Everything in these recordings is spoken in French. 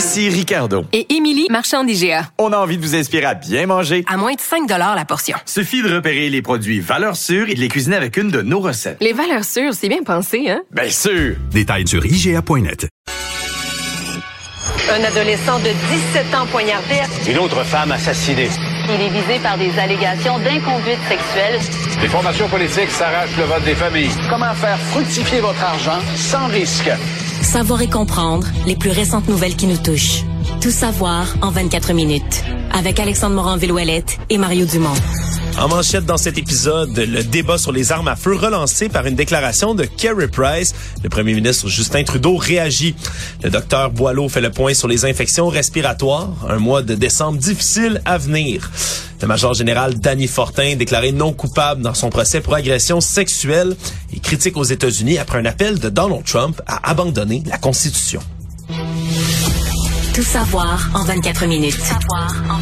Ici Ricardo. Et Émilie, marchand d'IGA. On a envie de vous inspirer à bien manger. À moins de 5 la portion. Suffit de repérer les produits valeurs sûres et de les cuisiner avec une de nos recettes. Les valeurs sûres, c'est bien pensé, hein? Bien sûr! Détails sur IGA.net. Un adolescent de 17 ans poignardé. Une autre femme assassinée. Il est visé par des allégations d'inconduite sexuelle. Les formations politiques s'arrachent le vote des familles. Comment faire fructifier votre argent sans risque? Savoir et comprendre les plus récentes nouvelles qui nous touchent. Tout savoir en 24 minutes. Avec Alexandre Morin-Villouellette et Mario Dumont. En manchette dans cet épisode, le débat sur les armes à feu relancé par une déclaration de Kerry Price. Le premier ministre Justin Trudeau réagit. Le docteur Boileau fait le point sur les infections respiratoires. Un mois de décembre difficile à venir. Le major général Danny Fortin déclaré non coupable dans son procès pour agression sexuelle et critique aux États-Unis après un appel de Donald Trump à abandonner la Constitution. Tout savoir en 24 minutes. Tout savoir en 24 minutes.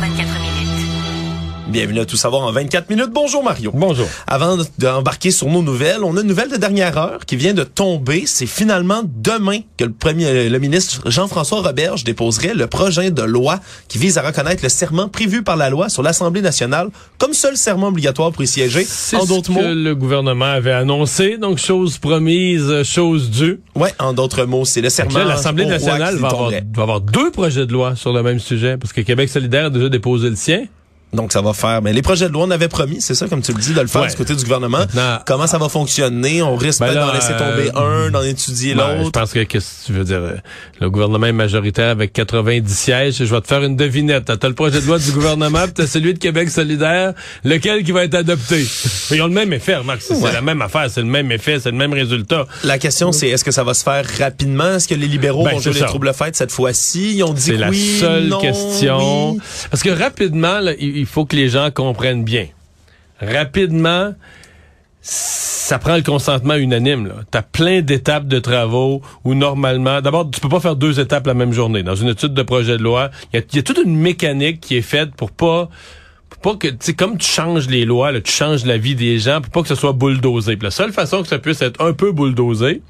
Bienvenue à Tout savoir en 24 minutes. Bonjour Mario. Bonjour. Avant d'embarquer sur nos nouvelles, on a une nouvelle de dernière heure qui vient de tomber. C'est finalement demain que le premier, le ministre Jean-François Roberge déposerait le projet de loi qui vise à reconnaître le serment prévu par la loi sur l'Assemblée nationale comme seul serment obligatoire pour y siéger. En d'autres mots, que le gouvernement avait annoncé. Donc chose promise, chose due. Ouais, en d'autres mots, c'est le serment. L'Assemblée nationale va avoir, va avoir deux projets de loi sur le même sujet parce que Québec solidaire a déjà déposé le sien. Donc, ça va faire. Mais les projets de loi, on avait promis, c'est ça, comme tu le dis, de le faire du côté du gouvernement. Comment ça va fonctionner? On risque ben d'en laisser tomber euh, un, d'en étudier ben, l'autre. Je pense que, qu'est-ce que tu veux dire? Euh, le gouvernement est majoritaire avec 90 sièges. Je vais te faire une devinette. T'as le projet de loi du gouvernement, puis t'as celui de Québec solidaire. Lequel qui va être adopté? Ils ont le même effet, Max. C'est la même affaire, c'est le même effet, c'est le même résultat. La question, c'est est-ce que ça va se faire rapidement? Est-ce que les libéraux ben, vont jouer les troubles fêtes cette fois-ci? Ils ont dit oui, C'est la seule non, question. oui. Parce que rapidement, là, il faut que les gens comprennent bien. Rapidement, ça prend le consentement unanime. Tu as plein d'étapes de travaux où normalement, d'abord, tu peux pas faire deux étapes la même journée. Dans une étude de projet de loi, il y a, toute une mécanique qui est faite pour pas pour pas que, tu sais, comme tu changes les lois, là, tu changes la vie des gens, pour pas que ce soit bulldozé. Puis la seule façon que ça puisse être un peu bulldozé,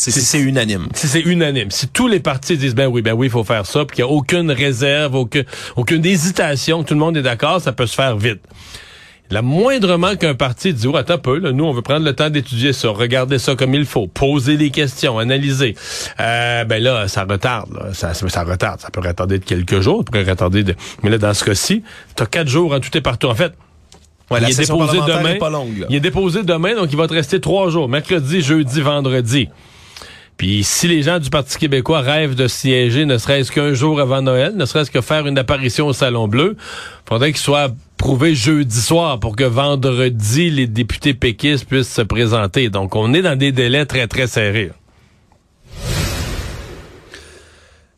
C'est si c'est unanime. si c'est unanime. Si tous les partis disent ben oui, ben oui, il faut faire ça, puis qu'il n'y a aucune réserve, aucune, aucune hésitation, tout le monde est d'accord, ça peut se faire vite. La moindrement qu'un parti dit, oh, attends un peu, là, nous, on veut prendre le temps d'étudier ça, regarder ça comme il faut, poser des questions, analyser. Euh, ben là, ça retarde, là. Ça, ça, ça retarde. Ça peut retarder de quelques jours, ça peut retarder de... Mais là, dans ce cas-ci, t'as quatre jours en tout et partout. En fait, Ouais, la il est déposé demain. est pas longue. Il est déposé demain, donc il va te rester trois jours. Mercredi, jeudi, vendredi. Puis si les gens du Parti québécois rêvent de siéger ne serait-ce qu'un jour avant Noël, ne serait-ce que faire une apparition au Salon Bleu, faudrait qu'il soit prouvé jeudi soir pour que vendredi, les députés péquistes puissent se présenter. Donc on est dans des délais très, très serrés.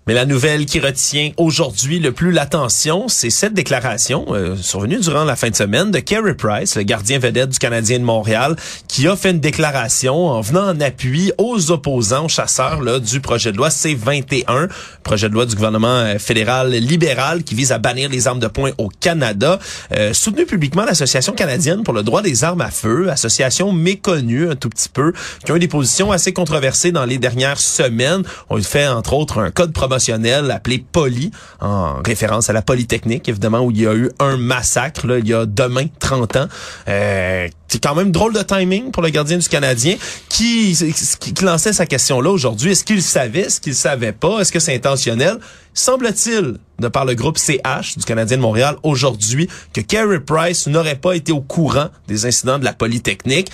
Mais la nouvelle qui retient aujourd'hui le plus l'attention, c'est cette déclaration euh, survenue durant la fin de semaine de Kerry Price, le gardien vedette du Canadien de Montréal, qui a fait une déclaration en venant en appui aux opposants, aux chasseurs là, du projet de loi C-21, projet de loi du gouvernement euh, fédéral libéral qui vise à bannir les armes de poing au Canada, euh, soutenu publiquement l'Association canadienne pour le droit des armes à feu, association méconnue un tout petit peu, qui ont eu des positions assez controversées dans les dernières semaines. On fait entre autres un code appelé Poly, en référence à la Polytechnique, évidemment, où il y a eu un massacre, là, il y a demain 30 ans. Euh, c'est quand même drôle de timing pour le gardien du Canadien qui, qui, qui lançait sa question-là aujourd'hui. Est-ce qu'il savait, est-ce qu'il savait pas, est-ce que c'est intentionnel? Semble-t-il, de par le groupe CH du Canadien de Montréal aujourd'hui, que Carey Price n'aurait pas été au courant des incidents de la Polytechnique.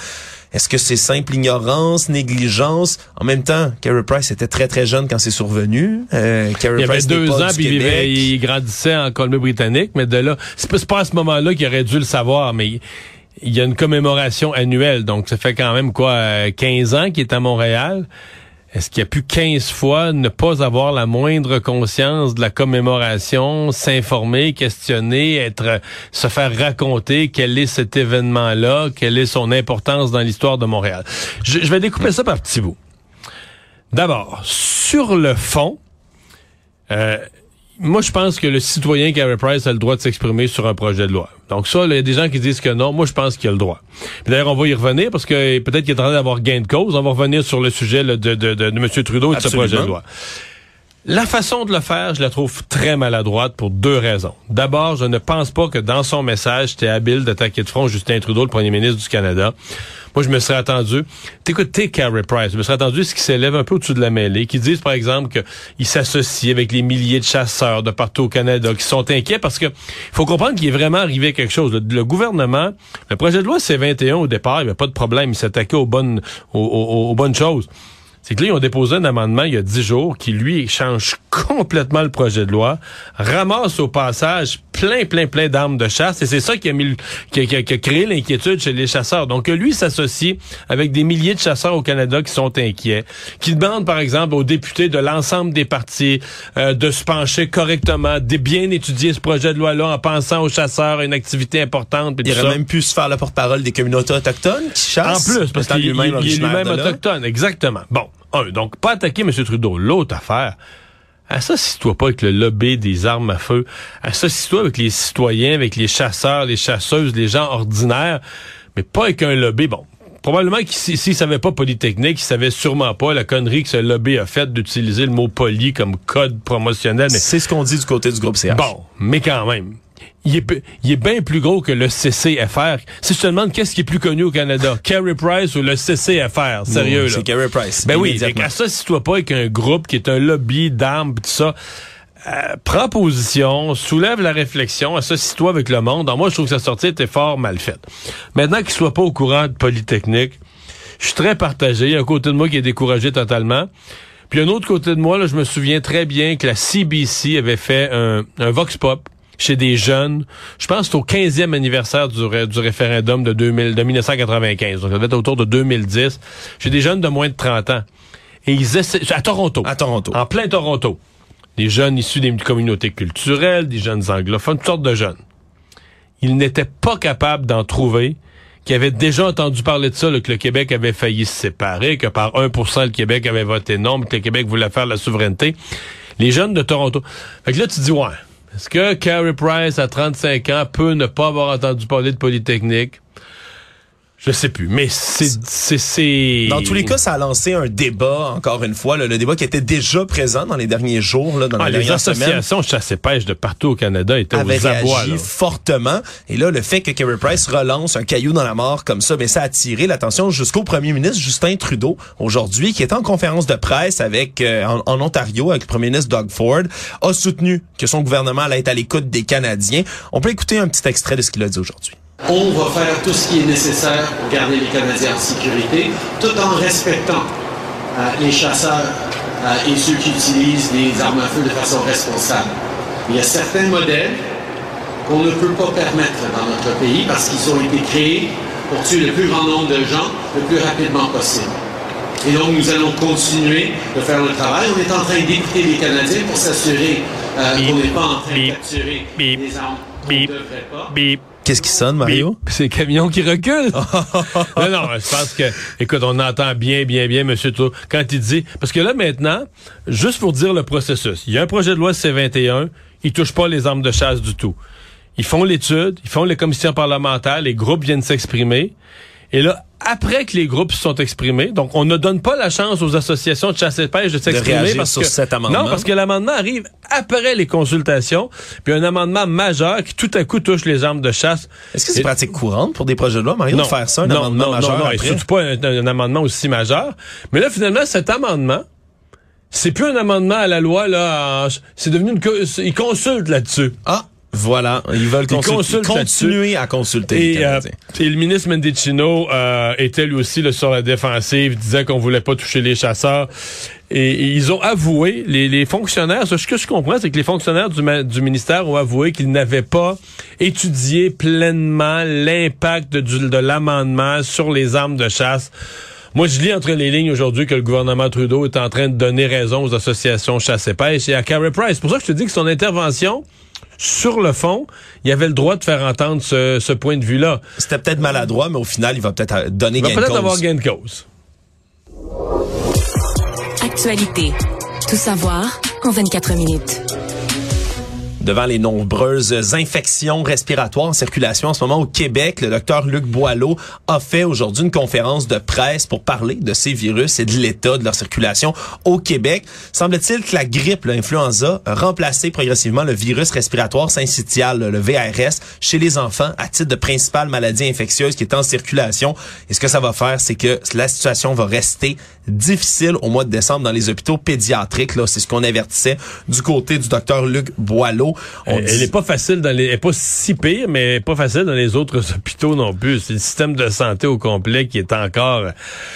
Est-ce que c'est simple ignorance, négligence? En même temps, Carey Price était très très jeune quand c'est survenu. Euh, Carey Il avait Price n'est deux ans, puis il, vivait- il grandissait en Colombie-Britannique, mais de là, c'est pas, à ce moment-là qu'il aurait dû le savoir, mais il, y a une commémoration annuelle, donc ça fait quand même quoi, euh, 15 ans qu'il est à Montréal. Est-ce qu'il y a pu 15 fois ne pas avoir la moindre conscience de la commémoration, s'informer, questionner, être, se faire raconter quel est cet événement-là, quelle est son importance dans l'histoire de Montréal? Je, vais découper ça par petits bouts. D'abord, sur le fond, euh, moi, je pense que le citoyen Gary Price a le droit de s'exprimer sur un projet de loi. Donc ça, il y a des gens qui disent que non. Moi, je pense qu'il a le droit. D'ailleurs, on va y revenir parce que peut-être qu'il est en train d'avoir gain de cause. On va revenir sur le sujet là, de, de, de, de M. Trudeau et de ce Absolument. projet de loi. La façon de le faire, je la trouve très maladroite pour deux raisons. D'abord, je ne pense pas que dans son message, c'était habile d'attaquer de front Justin Trudeau, le premier ministre du Canada. Moi, je me serais attendu. T'écoutes, t'es Carey Price. Je me serais attendu ce qui s'élève un peu au-dessus de la mêlée, qui disent, par exemple, qu'il s'associe avec les milliers de chasseurs de partout au Canada, qui sont inquiets parce que faut comprendre qu'il est vraiment arrivé quelque chose. Le, gouvernement, le projet de loi C-21, au départ, il n'y avait pas de problème. Il s'attaquait aux bonnes, aux bonnes choses c'est que là, ils ont déposé un amendement il y a dix jours qui, lui, change complètement le projet de loi, ramasse au passage plein, plein, plein d'armes de chasse, et c'est ça qui a, mis, qui a, qui a- qui a créé l'inquiétude chez les chasseurs. Donc, lui s'associe avec des milliers de chasseurs au Canada qui sont inquiets, qui demandent, par exemple, aux députés de l'ensemble des partis euh, de se pencher correctement, de bien étudier ce projet de loi-là en pensant aux chasseurs, une activité importante. Il aurait même pu se faire le porte-parole des communautés autochtones qui En chassent. plus, parce qu'il est lui-même autochtone. Exactement. Bon, un, donc pas attaquer M. Trudeau. L'autre affaire, associe-toi pas avec le lobby des armes à feu. Associe-toi avec les citoyens, avec les chasseurs, les chasseuses, les gens ordinaires, mais pas avec un lobby. Bon, probablement qu'il s'il s'il savait pas Polytechnique, il savait sûrement pas la connerie que ce lobby a faite d'utiliser le mot poli comme code promotionnel. Mais C'est ce qu'on dit du côté du groupe CH. Bon, mais quand même. Il est, pe- il est bien plus gros que le CCFR. Si je te demande qu'est-ce qui est plus connu au Canada, Carey Price ou le CCFR, sérieux là? C'est Carey Price. Ben oui, associe-toi pas avec un groupe qui est un lobby d'armes tout ça. Euh, prends position, soulève la réflexion, associe-toi avec le monde. Alors moi, je trouve que sa sortie était fort mal faite. Maintenant qu'il soit pas au courant de Polytechnique, je suis très partagé. Il y a un côté de moi qui est découragé totalement. Puis un autre côté de moi, là, je me souviens très bien que la CBC avait fait un, un Vox Pop chez des jeunes. Je pense que c'est au 15e anniversaire du, ré- du référendum de, 2000, de 1995. Donc, ça devait être autour de 2010. Chez des jeunes de moins de 30 ans. Et ils essaient, à Toronto. À Toronto. En plein Toronto. Des jeunes issus des communautés culturelles, des jeunes anglophones, toutes sortes de jeunes. Ils n'étaient pas capables d'en trouver qui avaient déjà entendu parler de ça, là, que le Québec avait failli se séparer, que par 1% le Québec avait voté non, mais que le Québec voulait faire la souveraineté. Les jeunes de Toronto. Fait que là, tu dis, ouais, est-ce que Carey Price, à 35 ans, peut ne pas avoir entendu parler de Polytechnique? Je sais plus, mais c'est... c'est, c'est... Dans tous les cas, ça a lancé un débat, encore une fois, là, le débat qui était déjà présent dans les derniers jours, là, dans Ah, les les dernières semaines. associations chasse et pêche de partout au Canada étaient avait aux abois. réagi là. fortement. Et là, le fait que Kerry Price relance un caillou dans la mort comme ça, ben, ça a attiré l'attention jusqu'au premier ministre Justin Trudeau aujourd'hui, qui est en conférence de presse avec euh, en, en Ontario avec le premier ministre Doug Ford, a soutenu que son gouvernement allait être à l'écoute des Canadiens. On peut écouter un petit extrait de ce qu'il a dit aujourd'hui. On va faire tout ce qui est nécessaire pour garder les Canadiens en sécurité, tout en respectant euh, les chasseurs euh, et ceux qui utilisent les armes à feu de façon responsable. Il y a certains modèles qu'on ne peut pas permettre dans notre pays parce qu'ils ont été créés pour tuer le plus grand nombre de gens le plus rapidement possible. Et donc, nous allons continuer de faire le travail. On est en train d'écouter les Canadiens pour s'assurer euh, qu'on n'est pas en train de capturer des armes qu'on ne devrait pas. Qu'est-ce qui sonne, Mario? C'est le camion qui recule. non, non, je pense que, écoute, on entend bien, bien, bien, monsieur Trudeau, quand il dit, parce que là, maintenant, juste pour dire le processus, il y a un projet de loi C-21, il touche pas les armes de chasse du tout. Ils font l'étude, ils font les commissions parlementaires, les groupes viennent s'exprimer, et là, après que les groupes se sont exprimés, donc on ne donne pas la chance aux associations de chasse et de pêche de s'exprimer parce sur que cet amendement. non parce que l'amendement arrive après les consultations, puis un amendement majeur qui tout à coup touche les armes de chasse. Est-ce que c'est Et- pratique courante pour des projets de loi, Mario, de faire ça, un non, amendement non, majeur non, non, et après? surtout pas un, un amendement aussi majeur. Mais là, finalement, cet amendement, c'est plus un amendement à la loi, là. C'est devenu une... co- Ils consultent là-dessus. Ah, voilà. Ils veulent Ils consul- consultent continuer à consulter Et, euh, et le ministre Mendicino euh, était lui aussi là, sur la défensive, disait qu'on voulait pas toucher les chasseurs. Et, et ils ont avoué, les, les fonctionnaires, ce que je comprends, c'est que les fonctionnaires du, du ministère ont avoué qu'ils n'avaient pas étudié pleinement l'impact du- de l'amendement sur les armes de chasse. Moi, je lis entre les lignes aujourd'hui que le gouvernement Trudeau est en train de donner raison aux associations chasse et pêche et à Carey Price. C'est pour ça que je te dis que son intervention, sur le fond, il avait le droit de faire entendre ce, ce point de vue-là. C'était peut-être maladroit, mais au final, il va peut-être euh, donner Il va gain de peut-être cause. avoir gain de cause. Actualité. Tout savoir en 24 minutes. Devant les nombreuses infections respiratoires en circulation en ce moment au Québec, le docteur Luc Boileau a fait aujourd'hui une conférence de presse pour parler de ces virus et de l'état de leur circulation au Québec. Semble-t-il que la grippe, l'influenza, a remplacé progressivement le virus respiratoire syncytial, le VRS, chez les enfants à titre de principale maladie infectieuse qui est en circulation. Et ce que ça va faire, c'est que la situation va rester difficile au mois de décembre dans les hôpitaux pédiatriques. Là, c'est ce qu'on avertissait du côté du docteur Luc Boileau. On Elle, dit- elle est pas facile dans les, elle est pas si pire, mais elle est pas facile dans les autres hôpitaux non plus. C'est le système de santé au complet qui est encore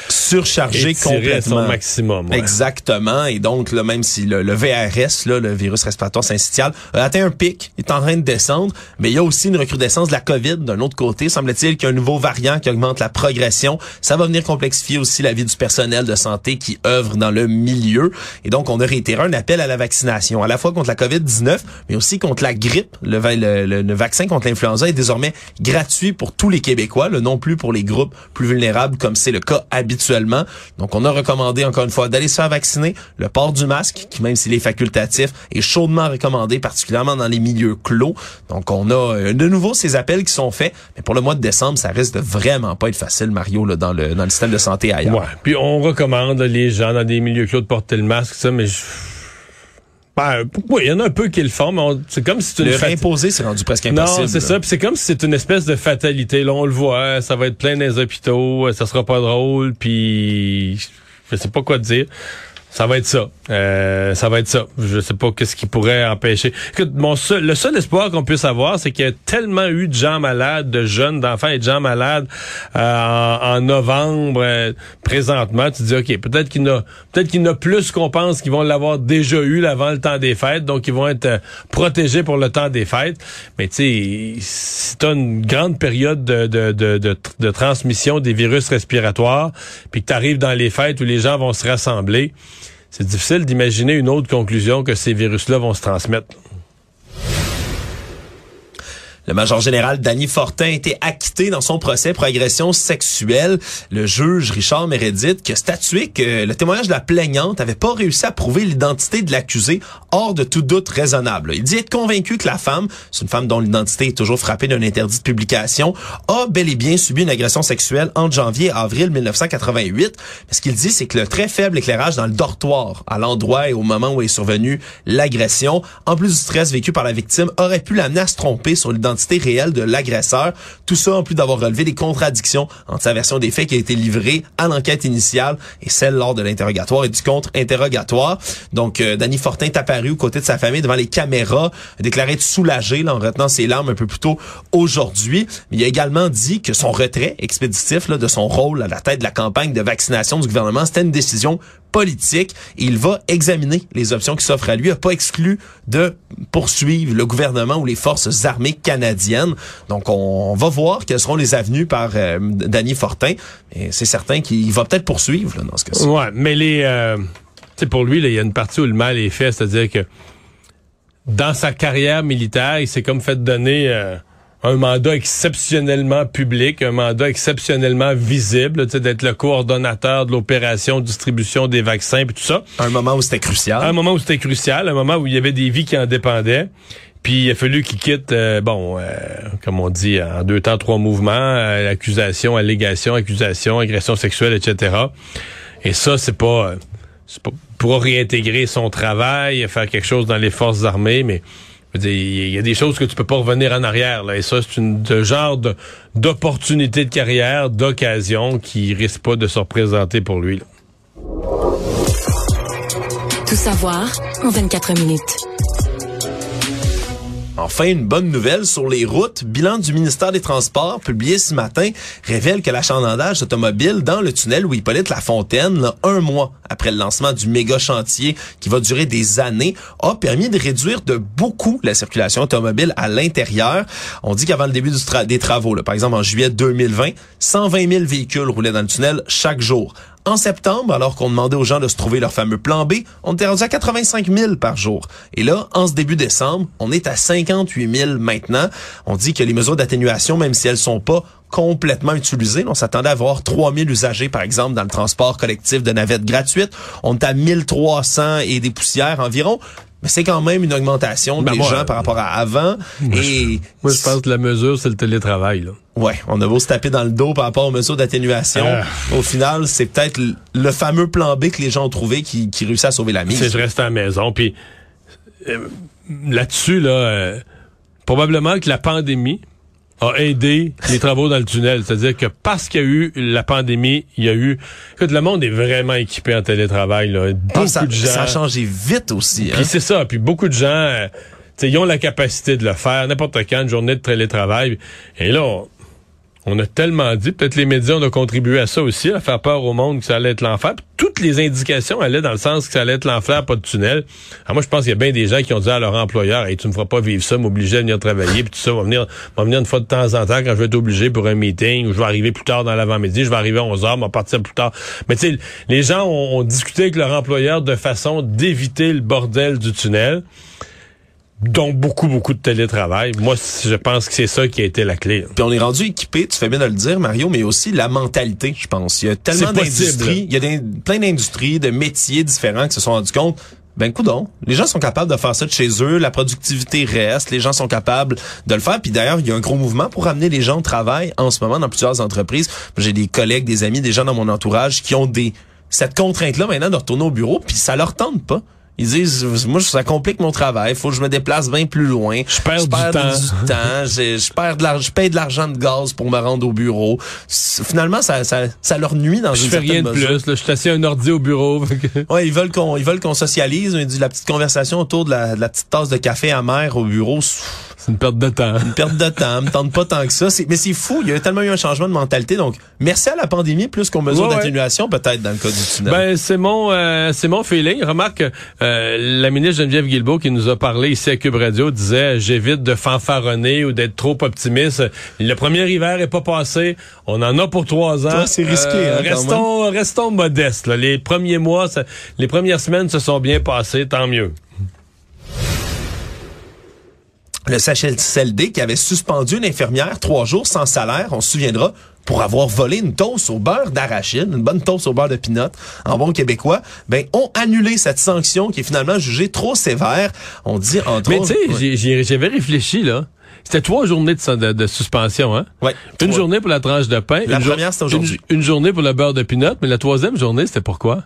surchargé étiré à complètement. son maximum. ouais. Exactement. Et donc, là, même si le, le VRS, là, le virus respiratoire syncytial, a atteint un pic, est en train de descendre, mais il y a aussi une recrudescence de la COVID d'un autre côté. Semble-t-il qu'il y a un nouveau variant qui augmente la progression. Ça va venir complexifier aussi la vie du personnel de santé qui œuvre dans le milieu. Et donc, on a réitéré un appel à la vaccination, à la fois contre la COVID-19, mais aussi contre la grippe. Le, le- le- le vaccin contre l'influenza est désormais gratuit pour tous les Québécois, là, non plus pour les groupes plus vulnérables comme c'est le cas habituellement. Donc, on a recommandé encore une fois d'aller se faire vacciner. Le port du masque, qui même s'il est facultatif, est chaudement recommandé, particulièrement dans les milieux clos. Donc, on a euh, de nouveau ces appels qui sont faits. Mais pour le mois de décembre, ça risque de vraiment pas être facile, Mario, là, dans, le, dans le système de santé ailleurs. Ouais. Puis on recommande les gens dans des milieux clos de porter le masque, ça, mais je... Ben, oui, il y en a un peu qui le font, mais c'est comme si tu Le réimposer, c'est rendu presque impossible. Non, c'est ça. Puis c'est comme si c'est une espèce de fatalité. Là, on le voit, ça va être plein dans les hôpitaux, ça sera pas drôle, puis je sais pas quoi te dire. Ça va être ça. Euh, ça va être ça. Je sais pas qu'est-ce qui pourrait empêcher. Écoute, mon seul, le seul espoir qu'on puisse avoir, c'est qu'il y a tellement eu de gens malades, de jeunes, d'enfants et de gens malades euh, en, novembre euh, présentement. Tu te dis, ok, peut-être qu'il y en a, peut-être qu'il y en a plus qu'on pense qu'ils vont l'avoir déjà eu avant le temps des fêtes, donc ils vont être euh, protégés pour le temps des fêtes. Mais tu sais, si t'as une grande période de, de, de, de, transmission des virus respiratoires, puis que tu arrives dans les fêtes où les gens vont se rassembler, c'est difficile d'imaginer une autre conclusion que ces virus-là vont se transmettre. Le major général Danny Fortin a été acquitté dans son procès pour agression sexuelle. Le juge Richard Meredith qui a statué que le témoignage de la plaignante avait pas réussi à prouver l'identité de l'accusé hors de tout doute raisonnable. Il dit être convaincu que la femme, c'est une femme dont l'identité est toujours frappée d'un interdit de publication, a bel et bien subi une agression sexuelle entre janvier et avril 1988. Mais ce qu'il dit, c'est que le très faible éclairage dans le dortoir, à l'endroit et au moment où est survenue l'agression, en plus du stress vécu par la victime, aurait pu l'amener à tromper sur l'identité réelle de l'agresseur. Tout ça en plus d'avoir relevé des contradictions entre sa version des faits qui a été livrée à l'enquête initiale et celle lors de l'interrogatoire et du contre-interrogatoire. Donc, euh, Danny Fortin est apparu aux côtés de sa famille devant les caméras, a déclaré être soulagé en retenant ses larmes un peu plus tôt aujourd'hui. Mais il a également dit que son retrait expéditif de son rôle à la tête de la campagne de vaccination du gouvernement, c'était une décision politique. Il va examiner les options qui s'offrent à lui. Il n'a pas exclu de poursuivre le gouvernement ou les forces armées canadiennes. Donc, on va voir quelles seront les avenues par euh, Danny Fortin. Et c'est certain qu'il va peut-être poursuivre là, dans ce cas-ci. Ouais, mais les, euh, pour lui, il y a une partie où le mal est fait, c'est-à-dire que dans sa carrière militaire, il s'est comme fait donner euh, un mandat exceptionnellement public, un mandat exceptionnellement visible, tu sais, d'être le coordonnateur de l'opération de distribution des vaccins puis tout ça. Un moment où c'était crucial. Un moment où c'était crucial, un moment où il y avait des vies qui en dépendaient. Puis il a fallu qu'il quitte, euh, bon, euh, comme on dit, en deux temps, trois mouvements, euh, accusation, allégation, accusation, agression sexuelle, etc. Et ça, c'est pas, c'est pas pour réintégrer son travail, faire quelque chose dans les forces armées, mais il y a des choses que tu peux pas revenir en arrière. Là, et ça, c'est une de genre de d'opportunité de carrière, d'occasion qui risque pas de se représenter pour lui. là. Tout savoir en 24 minutes. Enfin, une bonne nouvelle sur les routes. Bilan du ministère des Transports publié ce matin révèle que l'achalandage automobile dans le tunnel où Hippolyte Lafontaine, un mois après le lancement du méga chantier qui va durer des années, a permis de réduire de beaucoup la circulation automobile à l'intérieur. On dit qu'avant le début des travaux, par exemple en juillet 2020, 120 000 véhicules roulaient dans le tunnel chaque jour. En septembre, alors qu'on demandait aux gens de se trouver leur fameux plan B, on était rendu à 85 000 par jour. Et là, en ce début décembre, on est à 58 000 maintenant. On dit que les mesures d'atténuation, même si elles sont pas complètement utilisées, on s'attendait à avoir 3 000 usagers, par exemple, dans le transport collectif de navettes gratuites. On est à 1300 et des poussières environ. Mais c'est quand même une augmentation Ben des moi, gens par rapport à avant. et Moi, je pense que la mesure, c'est le télétravail. Là. Ouais, on a beau se taper dans le dos par rapport aux mesures d'atténuation. Ah. Au final, c'est peut-être le fameux plan B que les gens ont trouvé qui, qui réussit à sauver la mise. C'est je reste à la maison. Puis euh, là-dessus, là, euh, probablement que la pandémie a aidé les travaux dans le tunnel. C'est-à-dire que parce qu'il y a eu la pandémie, il y a eu... Écoute, le monde est vraiment équipé en télétravail. Là. Beaucoup Ah, ça, de gens... ça a changé vite aussi. Hein? Puis c'est ça. Puis beaucoup de gens, euh, tu sais, ils ont la capacité de le faire n'importe quand, une journée de télétravail. Et là, on, on a tellement dit, peut-être les médias ont contribué à ça aussi, à faire peur au monde que ça allait être l'enfer. Toutes les indications allaient dans le sens que ça allait être l'enfer, pas de tunnel. Alors moi, je pense qu'il y a bien des gens qui ont dit à leur employeur, hey, tu me feras pas vivre ça, m'obliger à venir travailler, puis tout ça va venir, va venir une fois de temps en temps quand je vais être obligé pour un meeting, ou je vais arriver plus tard dans l'avant-midi, je vais arriver à 11 heures, je vais partir plus tard. Mais tu les gens ont discuté avec leur employeur de façon d'éviter le bordel du tunnel dont beaucoup, beaucoup de télétravail. Moi, je pense que c'est ça qui a été la clé. Puis on est rendu équipé, tu fais bien de le dire, Mario, mais aussi la mentalité, je pense. Il y a tellement d'industries, il y a des- plein d'industries, de métiers différents qui se sont rendus compte. Ben coudon, les gens sont capables de faire ça de chez eux, la productivité reste, les gens sont capables de le faire. Puis d'ailleurs, il y a un gros mouvement pour amener les gens au travail en ce moment dans plusieurs entreprises. J'ai des collègues, des amis, des gens dans mon entourage qui ont des cette contrainte-là maintenant de retourner au bureau, puis ça leur tente pas. Ils disent, moi, ça complique mon travail. Faut que je me déplace bien plus loin. Je perds du temps. du temps. Je, je perds de l'argent. Je paye de l'argent de gaz pour me rendre au bureau. Finalement, ça, ça, ça leur nuit dans Je une fais certaine rien de mesure. plus. Là. Je suis un ordi au bureau. Ouais, ils veulent qu'on, ils veulent qu'on socialise. On dit la petite conversation autour de la, de la petite tasse de café amer au bureau. C'est une perte de temps. Une perte de temps. me tente pas tant que ça. Mais c'est fou. Il y a tellement eu un changement de mentalité. Donc, merci à la pandémie plus qu'aux mesures Ouais, ouais. d'atténuation, peut-être, dans le cas du tunnel. Ben c'est mon euh, c'est mon feeling. Remarque euh, la ministre Geneviève Guilbeault qui nous a parlé ici à Cube Radio disait j'évite de fanfaronner ou d'être trop optimiste. Le premier hiver est pas passé. On en a pour trois ans. Toi, c'est risqué, hein, quand restons restons modestes. là. Les premiers mois, ça- les premières semaines se sont bien passées. Tant mieux. Le CHSLD qui avait suspendu une infirmière trois jours sans salaire, on se souviendra, pour avoir volé une toast au beurre d'arachide, une bonne toast au beurre de pinot, en bon québécois, ben ont annulé cette sanction qui est finalement jugée trop sévère. On dit entre Mais tu sais, Ouais. j'avais réfléchi là. C'était trois journées de, de- de suspension, hein? Ouais, Une trois. journée pour la tranche de pain. La une jour- première, c'était aujourd'hui. Une, une journée pour le beurre de pinot, mais la troisième journée, c'était pourquoi?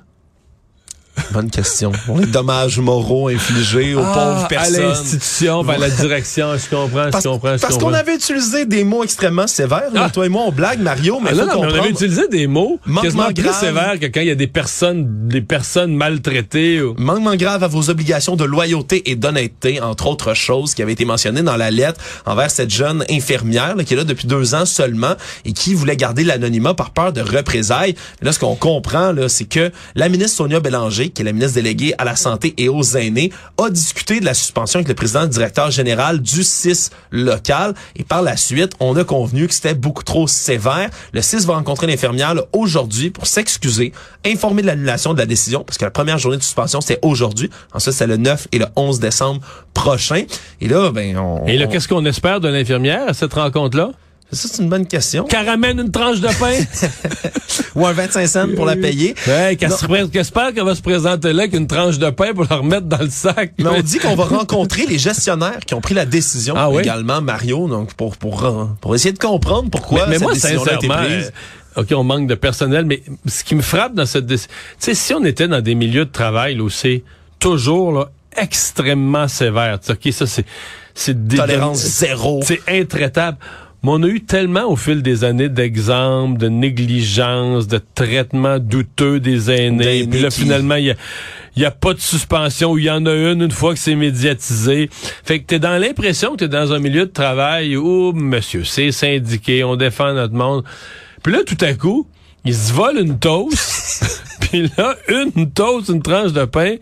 Bonne question. Les dommages moraux infligés aux pauvres Ah, À personnes. l'institution, ben, à la direction, je comprends, Parce, je comprends, je parce qu'on avait utilisé des mots extrêmement sévères. là. Ah. Toi et moi, on blague, Mario, mais Ah, faut non, non, mais on avait utilisé des mots Manquement quasiment plus grave. sévères que quand il y a des personnes, des personnes maltraitées. ou- Manquement grave à vos obligations de loyauté et d'honnêteté, entre autres choses qui avaient été mentionnées dans la lettre envers cette jeune infirmière là, qui est là depuis deux ans seulement et qui voulait garder l'anonymat par peur de représailles. Mais là, ce qu'on comprend, là, c'est que la ministre Sonia Bélanger, qui est la ministre déléguée à la santé et aux aînés, a discuté de la suspension avec le président et directeur général du CIS local. Et par la suite, on a convenu que c'était beaucoup trop sévère. Le CIS va rencontrer l'infirmière aujourd'hui pour s'excuser, informer de l'annulation de la décision, parce que la première journée de suspension, c'était aujourd'hui. Ensuite, c'est le 9 et le 11 décembre prochain. Et là, ben, on... Et là, on- qu'est-ce qu'on espère de l'infirmière à cette rencontre-là? Ça, c'est une bonne question. Qu'elle ramène une tranche de pain? Ou un 25 cents pour la payer. ouais, qu'elle qu'elle va se présenter là avec une tranche de pain pour la remettre dans le sac? Mais on dit qu'on va rencontrer les gestionnaires qui ont pris la décision Ah oui? également, Mario, donc pour pour pour essayer de comprendre pourquoi mais, mais cette moi, décision-là a été prise. euh, OK, on manque de personnel, mais ce qui me frappe dans cette décision, tu sais, si on était dans des milieux de travail là, où c'est toujours là, extrêmement sévère, OK, ça, c'est... c'est Tolérance zéro. C'est intraitable. Mais on a eu tellement au fil des années d'exemples, de négligence, de traitement douteux des aînés. D'aînés Puis là, qui- finalement, il y a, il y a pas de suspension, ou il y en a une une fois que c'est médiatisé. Fait que t'es dans l'impression que t'es dans un milieu de travail où, monsieur, c'est syndiqué, on défend notre monde. Puis là, tout à coup, ils se volent une toast. Puis là, une toast, une tranche de pain.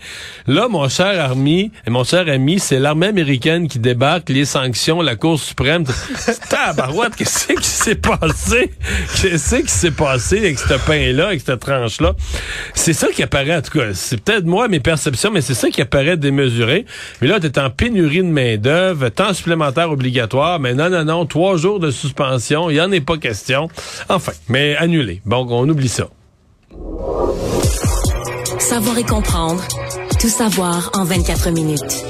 Là, mon cher ami, mon cher ami, c'est l'armée américaine qui débarque, les sanctions, la Cour suprême. Tabarouette, qu'est-ce qui s'est passé? Qu'est-ce qui s'est passé avec ce pain-là, avec cette tranche-là? C'est ça qui apparaît, en tout cas. C'est peut-être moi, mes perceptions, mais c'est ça qui apparaît démesuré. Mais là, t'es en pénurie de main-d'œuvre, temps supplémentaire obligatoire, mais non, non, non, trois jours de suspension, il y en est pas question. Enfin, mais annulé. Bon, on oublie ça. Savoir et comprendre. Tout savoir en 24 minutes.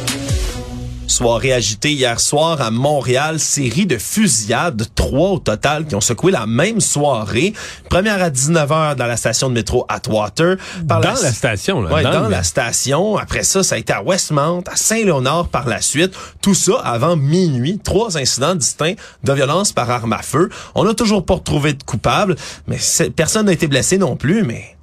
Soirée agitée hier soir à Montréal, série de fusillades, trois au total qui ont secoué la même soirée. Première à 19h dans la station de métro Atwater. Par dans la, station, là. Ouais, dans, la station. Après ça, ça a été à Westmount, à Saint-Léonard par la suite. Tout ça avant minuit. Trois incidents distincts de violence par arme à feu. On n'a toujours pas retrouvé de coupable, mais personne n'a été blessé non plus, mais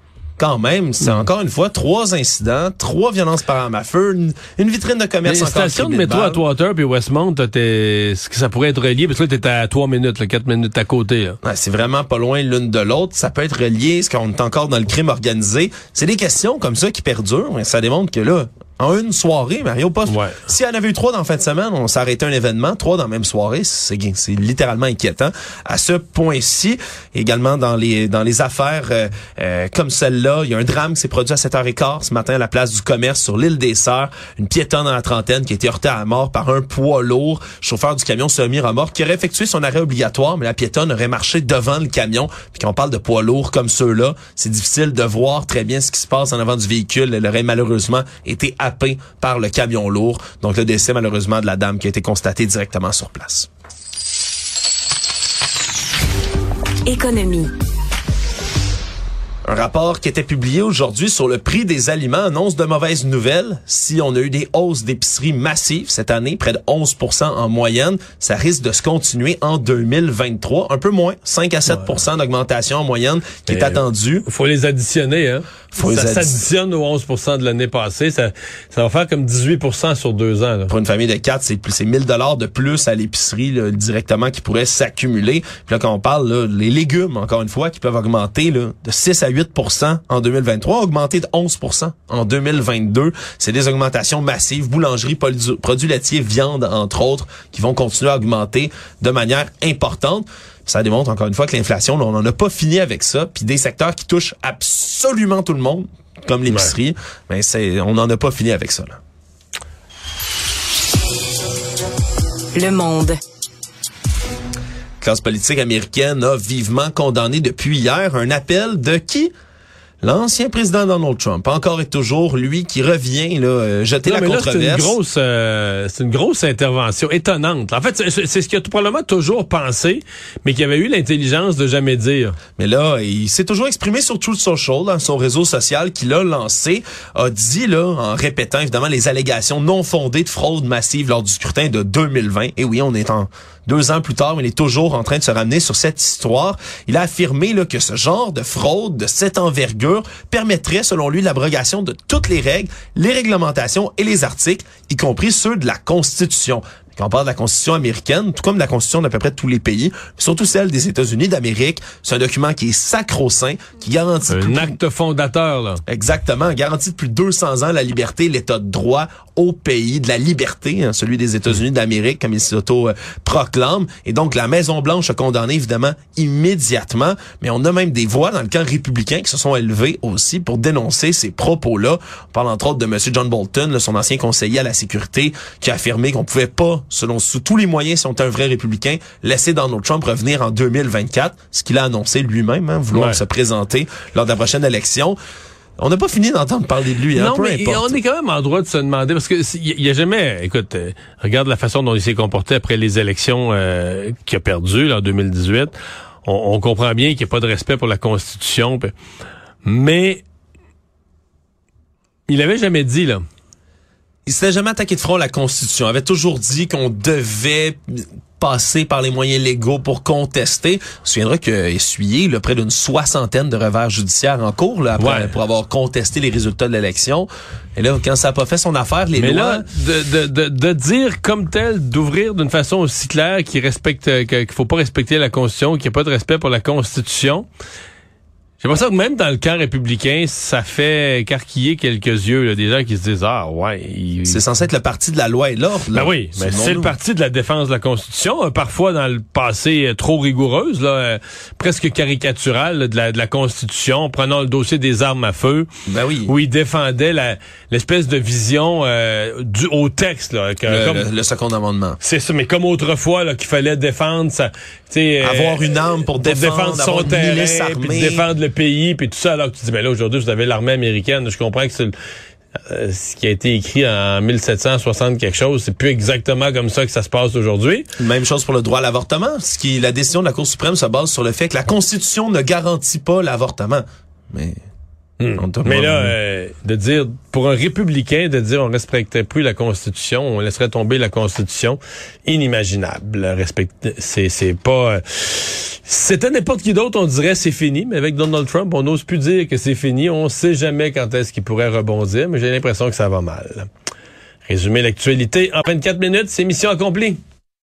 quand même, Hmm. c'est encore une fois trois incidents, trois violences par arme à feu, une, une vitrine de Les commerce encore stations de métro à Atwater puis Westmount, ce que ça pourrait être relié, parce que là, t'es à trois minutes, là, quatre minutes à côté. Ouais, c'est vraiment pas loin l'une de l'autre. Ça peut être relié, est-ce qu'on est encore dans le crime organisé? C'est des questions comme ça qui perdurent. mais Ça démontre que là, en une soirée, Mario, pas. Ouais. S'il y en avait eu trois dans la fin de semaine, on s'arrêtait un événement, trois dans la même soirée, c'est c'est littéralement inquiétant. À ce point-ci, également dans les dans les affaires euh, euh, comme celle-là, il y a un drame qui s'est produit à 7h15 ce matin à la place du commerce sur l'île des Sœurs. Une piétonne dans la trentaine qui a été heurtée à mort par un poids lourd, chauffeur du camion semi-remorque, qui aurait effectué son arrêt obligatoire, mais la piétonne aurait marché devant le camion. Puis quand on parle de poids lourds comme ceux-là, c'est difficile de voir très bien ce qui se passe en avant du véhicule. Elle aurait malheureusement été par le camion lourd. Donc le décès malheureusement de la dame qui a été constaté directement sur place. Économie. Un rapport qui était publié aujourd'hui sur le prix des aliments annonce de mauvaises nouvelles. Si on a eu des hausses d'épicerie massives cette année, près de 11% en moyenne, ça risque de se continuer en 2023. Un peu moins, 5 à 7% d'augmentation en moyenne qui est attendue. faut les additionner, hein. Faut ça addi- s'additionne aux 11% de l'année passée. Ça, ça va faire comme 18% sur deux ans. Là. Pour une famille de quatre, c'est plus c'est 1000 dollars de plus à l'épicerie directement qui pourrait s'accumuler. Puis là quand on parle là, les légumes encore une fois qui peuvent augmenter là, de 6 à 8 en 2023, augmenter de 11 en 2022, c'est des augmentations massives, boulangerie, produits laitiers, viande entre autres qui vont continuer à augmenter de manière importante. Ça démontre encore une fois que l'inflation, on n'en a pas fini avec ça. Puis des secteurs qui touchent absolument tout le monde, comme l'épicerie, mais c'est, on n'en a pas fini avec ça. Là. Le monde. Classe politique américaine a vivement condamné depuis hier un appel de qui? L'ancien président Donald Trump, encore et toujours, lui qui revient là, euh, jeter Non, la là, c'est controverse. une grosse, euh, c'est une grosse intervention étonnante. En fait, c'est c'est ce qu'il a tout probablement toujours pensé, mais qu'il avait eu l'intelligence de jamais dire. Mais là, il s'est toujours exprimé sur Truth Social, dans son réseau social qu'il a lancé, a dit là, en répétant évidemment les allégations non fondées de fraude massive lors du scrutin de 2020. Et oui, on est en deux ans plus tard, il est toujours en train de se ramener sur cette histoire. Il a affirmé que ce genre de fraude de cette envergure permettrait, selon lui, l'abrogation de toutes les règles, les réglementations et les articles, y compris ceux de la Constitution. Quand on parle de la Constitution américaine, tout comme de la Constitution d'à peu près tous les pays, surtout celle des États-Unis d'Amérique, c'est un document qui est sacro-saint, qui garantit Un plus- acte fondateur, là. Exactement, garantit depuis 200 ans la liberté, l'état de droit au pays, de la liberté, hein, celui des États-Unis d'Amérique, comme il s'auto-proclame. Et donc, la Maison-Blanche a condamné, évidemment, immédiatement. Mais on a même des voix dans le camp républicain qui se sont élevées aussi pour dénoncer ces propos-là. On parle entre autres de M. John Bolton, là, son ancien conseiller à la sécurité, qui a affirmé qu'on pouvait pas, selon sous tous les moyens, si on était un vrai républicain, laisser Donald Trump revenir en 2024, ce qu'il a annoncé lui-même, hein, vouloir Ouais. se présenter lors de la prochaine élection. On n'a pas fini d'entendre parler de lui, hein, non, peu mais importe. on est quand même en droit de se demander, parce que il y, a jamais, écoute, euh, regarde la façon dont il s'est comporté après les élections euh, qu'il a perdues là, en 2018. On, on comprend bien qu'il n'y a pas de respect pour la Constitution, mais il avait jamais dit là il s'était jamais attaqué de front à la Constitution. Il avait toujours dit qu'on devait passer par les moyens légaux pour contester. On se souviendra qu'il a essuyé là, près d'une soixantaine de revers judiciaires en cours là, après, Ouais. pour avoir contesté les résultats de l'élection. Et là, quand ça n'a pas fait son affaire, les Mais lois... là, de, de, de, de dire comme tel, d'ouvrir d'une façon aussi claire qu'il respecte, qu'il faut pas respecter la Constitution, qu'il n'y a pas de respect pour la Constitution. J'ai l'impression que même dans le camp républicain, ça fait écarquiller quelques yeux, là, des gens qui se disent, ah ouais, il- C'est censé être le parti de la loi et l'ordre. là. Ben oui, mais c'est le parti de la défense de la Constitution, euh, parfois dans le passé euh, trop rigoureuse, là, euh, presque caricaturale là, de, la, de la Constitution. Prenons le dossier des armes à feu, Ben oui. où il défendait l'espèce de vision euh, du au texte, là, que, Le, comme- le- le second amendement. c'est ça, mais comme autrefois, là, qu'il fallait défendre sa, tu sais, euh, Avoir une arme pour défendre, son avoir terrain, puis défendre le pays, puis tout ça. Alors que tu dis, mais là, aujourd'hui, vous avez l'armée américaine. Je comprends que c'est euh, ce qui a été écrit en 1760 quelque chose, c'est plus exactement comme ça que ça se passe aujourd'hui. Même chose pour le droit à l'avortement. Ce qui, la décision de la Cour suprême se base sur le fait que la Constitution ne garantit pas l'avortement. Mais, t'a Mais là, euh, de dire, pour un républicain, de dire on respectait plus la Constitution, on laisserait tomber la Constitution, inimaginable. Respecter, c'est, c'est pas... euh, c'était n'importe qui d'autre, on dirait c'est fini, mais avec Donald Trump, on n'ose plus dire que c'est fini. On sait jamais quand est-ce qu'il pourrait rebondir, mais j'ai l'impression que ça va mal. Résumer l'actualité en 24 minutes, c'est mission accomplie.